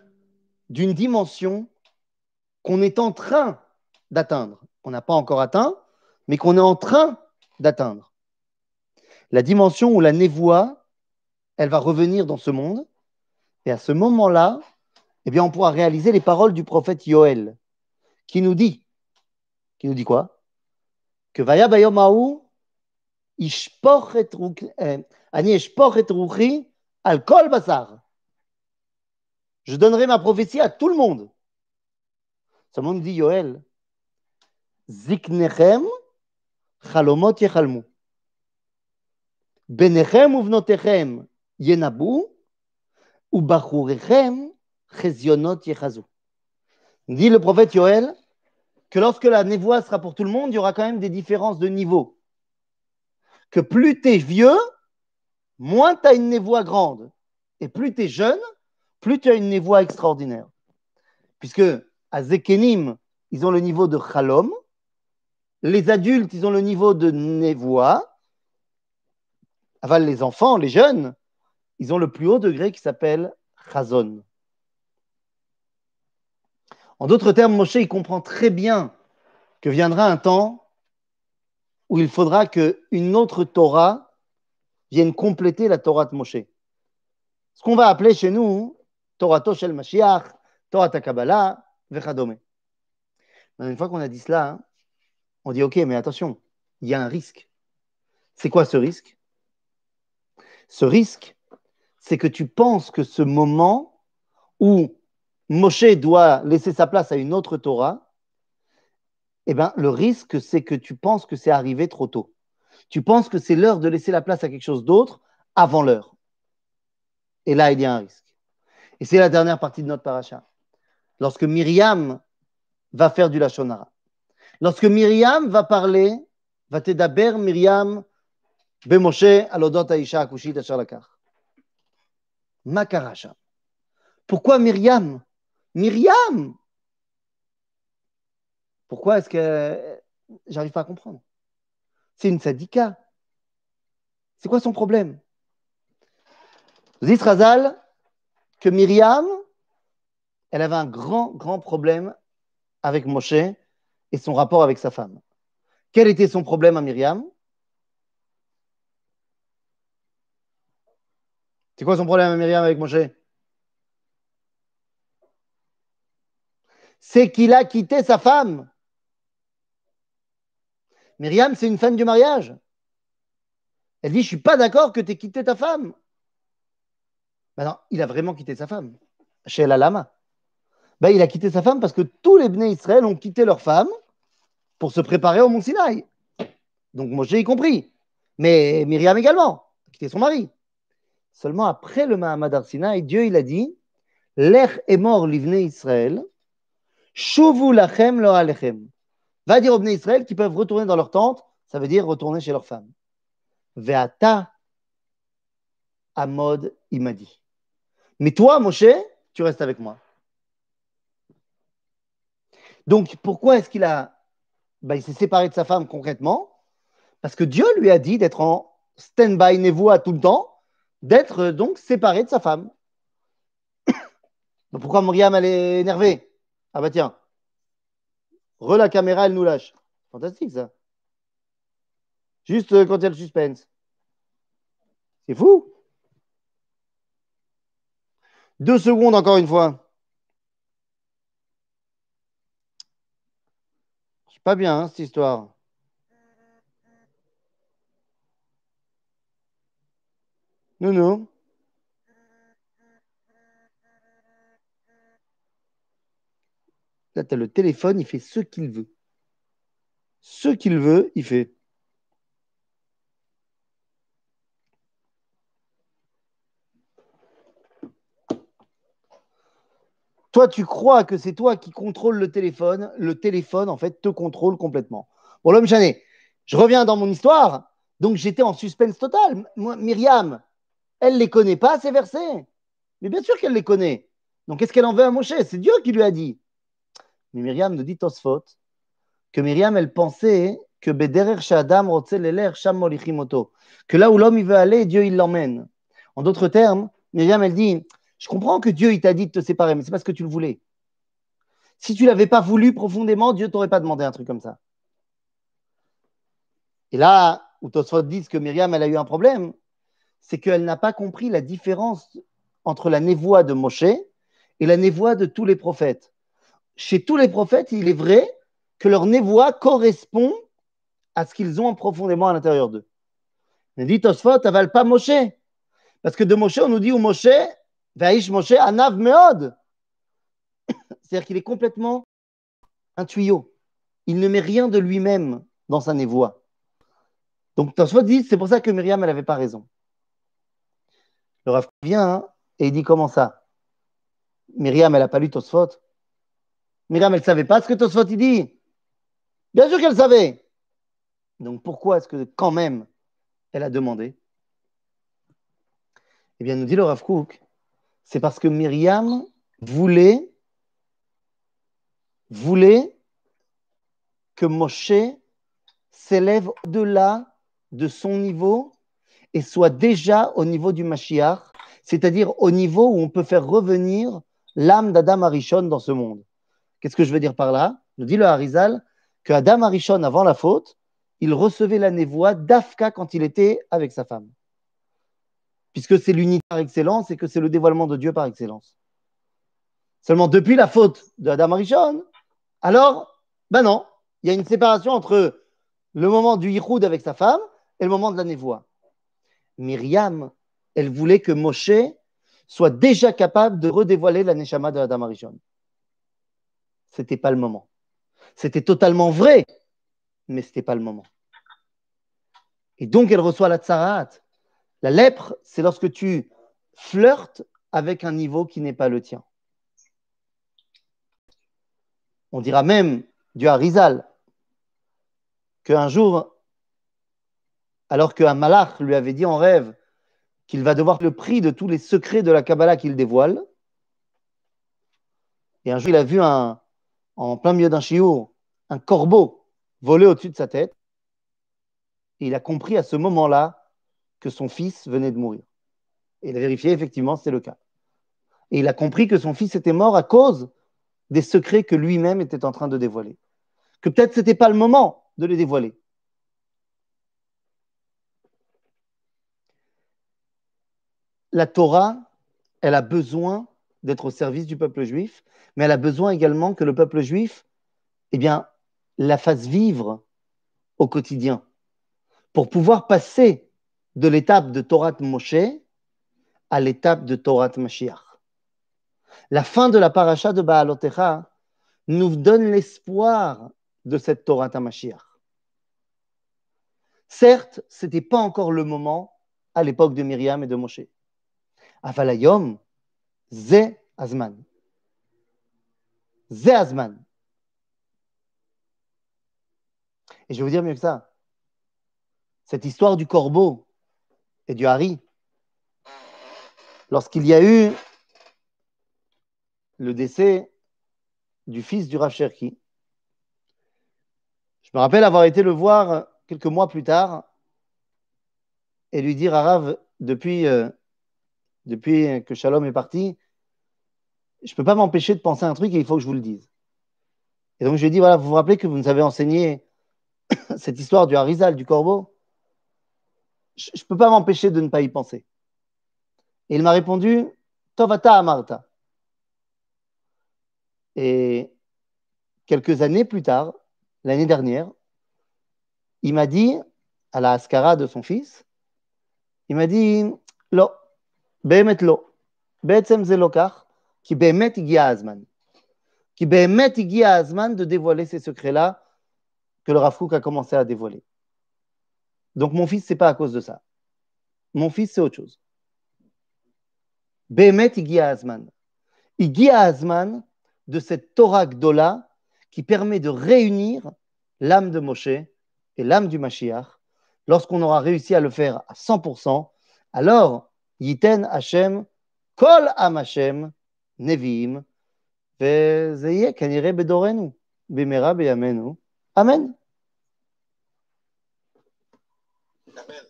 d'une dimension qu'on est en train d'atteindre. On n'a pas encore atteint, mais qu'on est en train d'atteindre. La dimension où la névoie, elle va revenir dans ce monde. Et à ce moment-là, eh bien, on pourra réaliser les paroles du prophète Yoël, qui nous dit, qui nous dit quoi? Que Vaya Bayomahu, Ruchi al Kol Basar. Je donnerai ma prophétie à tout le monde. Monde dit Yoël, Ziknechem Chalomot Yechalmu. Benechem uvnotechem Yenabu, Ubachurechem Chezionot Yechazu. Dit le prophète Yoël que lorsque la névoie sera pour tout le monde, il y aura quand même des différences de niveau. Que plus tu es vieux, moins tu as une névoie grande. Et plus tu es jeune, plus tu as une névoie extraordinaire. Puisque à Zekenim, ils ont le niveau de Chalom. Les adultes, ils ont le niveau de névoie. Aval, les enfants, les jeunes, ils ont le plus haut degré qui s'appelle Chazon. En d'autres termes, Moshe, comprend très bien que viendra un temps où il faudra qu'une autre Torah vienne compléter la Torah de Moshe. Ce qu'on va appeler chez nous Torah Toshel Mashiach, Torah Kabbalah, Une fois qu'on a dit cela, on dit ok, mais attention, il y a un risque. C'est quoi ce risque? Ce risque, c'est que tu penses que ce moment où Moshe doit laisser sa place à une autre Torah, eh ben, le risque, c'est que tu penses que c'est arrivé trop tôt. Tu penses que c'est l'heure de laisser la place à quelque chose d'autre avant l'heure. Et là, il y a un risque. Et c'est la dernière partie de notre paracha. Lorsque Myriam va faire du Lachonara. Lorsque Myriam va parler, va t'édaber Myriam Bemoshe alodot Aisha akushit asher lakach. Makaracha. Pourquoi Myriam? Myriam Pourquoi est-ce que j'arrive pas à comprendre? C'est une sadika. C'est quoi son problème? Dites Razal que Myriam, elle avait un grand, grand problème avec Moshe et son rapport avec sa femme. Quel était son problème à Myriam? C'est quoi son problème à Myriam avec Moshe? C'est qu'il a quitté sa femme. Myriam, c'est une fan du mariage. Elle dit, je suis pas d'accord que tu aies quitté ta femme. Non, il a vraiment quitté sa femme. Chez El Alama. Ben, il a quitté sa femme parce que tous les Bnei Israël ont quitté leur femme pour se préparer au Mont Sinaï. Donc Moshe y compris. Mais Myriam également, a quitté son mari. Seulement après le Mahamad Arsinaï, Dieu il a dit L'ech est mort l'ivnei Israël, shuvu lachem lo alechem. Va dire aux Bnei Israël qui peuvent retourner dans leur tente, ça veut dire retourner chez leur femme. Veata Amod, il m'a dit. Mais toi, Moshe, tu restes avec moi. Donc, pourquoi est-ce qu'il a. Ben, il s'est séparé de sa femme concrètement? Parce que Dieu lui a dit d'être en stand-by névoie tout le temps, d'être euh, donc séparé de sa femme. Donc, pourquoi Myriam, elle est énervée? Ah bah tiens, re la caméra, elle nous lâche. Fantastique ça. Juste euh, quand il y a le suspense. C'est fou. Deux secondes encore une fois. C'est pas bien hein, cette histoire. Non, non. Là, tu as le téléphone, il fait ce qu'il veut. Ce qu'il veut, il fait. Toi, tu crois que c'est toi qui contrôle le téléphone. Le téléphone, en fait, te contrôle complètement. Bon, l'homme je reviens dans mon histoire. Donc, j'étais en suspense total. Myriam, elle ne les connaît pas, ces versets. Mais bien sûr qu'elle les connaît. Donc, qu'est-ce qu'elle en veut à Moshe? C'est Dieu qui lui a dit. Mais Myriam nous dit Tosfot que Myriam, elle pensait que que là où l'homme il veut aller, Dieu il l'emmène. En d'autres termes, Myriam, elle dit je comprends que Dieu, il t'a dit de te séparer, mais c'est parce que tu le voulais. Si tu ne l'avais pas voulu profondément, Dieu t'aurait pas demandé un truc comme ça. Et là, où Tosfot dit que Myriam, elle a eu un problème, c'est qu'elle n'a pas compris la différence entre la névoie de Moshe et la névoie de tous les prophètes. Chez tous les prophètes, il est vrai que leur névoie correspond à ce qu'ils ont profondément à l'intérieur d'eux. Mais dit Tosfot, avale pas Moshe. Parce que de Moshe, on nous dit où Moshe, Moshe Anav Meod. C'est-à-dire qu'il est complètement un tuyau. Il ne met rien de lui-même dans sa névoie. Donc, Tosfot dit, c'est pour ça que Myriam, elle n'avait pas raison. Le Rav vient hein, et il dit, comment ça? Myriam, elle n'a pas lu Tosfot. Myriam, elle ne savait pas ce que Tosfot il dit. Bien sûr qu'elle savait. Donc, pourquoi est-ce que quand même elle a demandé? Eh bien, nous dit le Rav c'est parce que Myriam voulait, voulait que Moshe s'élève au-delà de son niveau et soit déjà au niveau du Mashiach, c'est-à-dire au niveau où on peut faire revenir l'âme d'Adam Arishon dans ce monde. Qu'est-ce que je veux dire par là? Nous dit le Harizal que Adam Arishon, avant la faute, il recevait la névoie d'Afka quand il était avec sa femme puisque c'est l'unité par excellence et que c'est le dévoilement de Dieu par excellence. Seulement depuis la faute de Adam Arishon, alors, ben non, il y a une séparation entre le moment du Yichud avec sa femme et le moment de la névoie. Myriam, elle voulait que Moshe soit déjà capable de redévoiler la Neshama de Adam Arishon. Ce n'était pas le moment. C'était totalement vrai, mais ce n'était pas le moment. Et donc, elle reçoit la tsarat. La lèpre, c'est lorsque tu flirtes avec un niveau qui n'est pas le tien. On dira même du Harizal qu'un jour, alors qu'un malach lui avait dit en rêve qu'il va devoir le prix de tous les secrets de la Kabbalah qu'il dévoile, et un jour il a vu un, en plein milieu d'un chiour un corbeau voler au-dessus de sa tête, et il a compris à ce moment-là que son fils venait de mourir. Et il a vérifié, effectivement, c'est le cas. Et il a compris que son fils était mort à cause des secrets que lui-même était en train de dévoiler. Que peut-être ce n'était pas le moment de les dévoiler. La Torah, elle a besoin d'être au service du peuple juif, mais elle a besoin également que le peuple juif, eh bien, la fasse vivre au quotidien pour pouvoir passer de l'étape de Torah Moshe à l'étape de Torah Mashiach. La fin de la paracha de Baalotecha nous donne l'espoir de cette Torah Mashiach. Certes, ce n'était pas encore le moment à l'époque de Myriam et de Moshe. Avalayom, Ze Azman. Ze Azman. Et je vais vous dire mieux que ça. Cette histoire du corbeau et du Hari. Lorsqu'il y a eu le décès du fils du Rav Cherki, je me rappelle avoir été le voir quelques mois plus tard et lui dire à Rav, depuis, euh, depuis que Shalom est parti, je ne peux pas m'empêcher de penser à un truc et il faut que je vous le dise. Et donc je lui ai dit, voilà, vous vous rappelez que vous nous avez enseigné cette histoire du Harizal, du corbeau? Je ne peux pas m'empêcher de ne pas y penser. Et il m'a répondu, Tovata Amarta. Et quelques années plus tard, l'année dernière, il m'a dit, à la Ascara de son fils, il m'a dit, Lo, Behemet Lo, Be'etzem Zelokar, qui Behemet Azman. qui Behemet Igi Azman de dévoiler ces secrets-là que le Rav Kook a commencé à dévoiler. Donc mon fils, c'est pas à cause de ça. Mon fils, c'est autre chose. Behemet Igia Azman. Igia Azman de cette Torah Gdola qui permet de réunir l'âme de Moshe et l'âme du Mashiach. Lorsqu'on aura réussi à le faire à 100%, alors Yiten Hashem Kol Am Hashem Neviim Vezeye Kanire Bedorenu Bimera Beyamenu. Amen. Amen.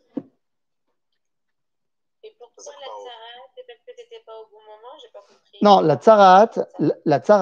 Et pourquoi la Tzara C'est parce que t'étais pas au bon moment J'ai pas compris. Non, la tzarat, la tzarat,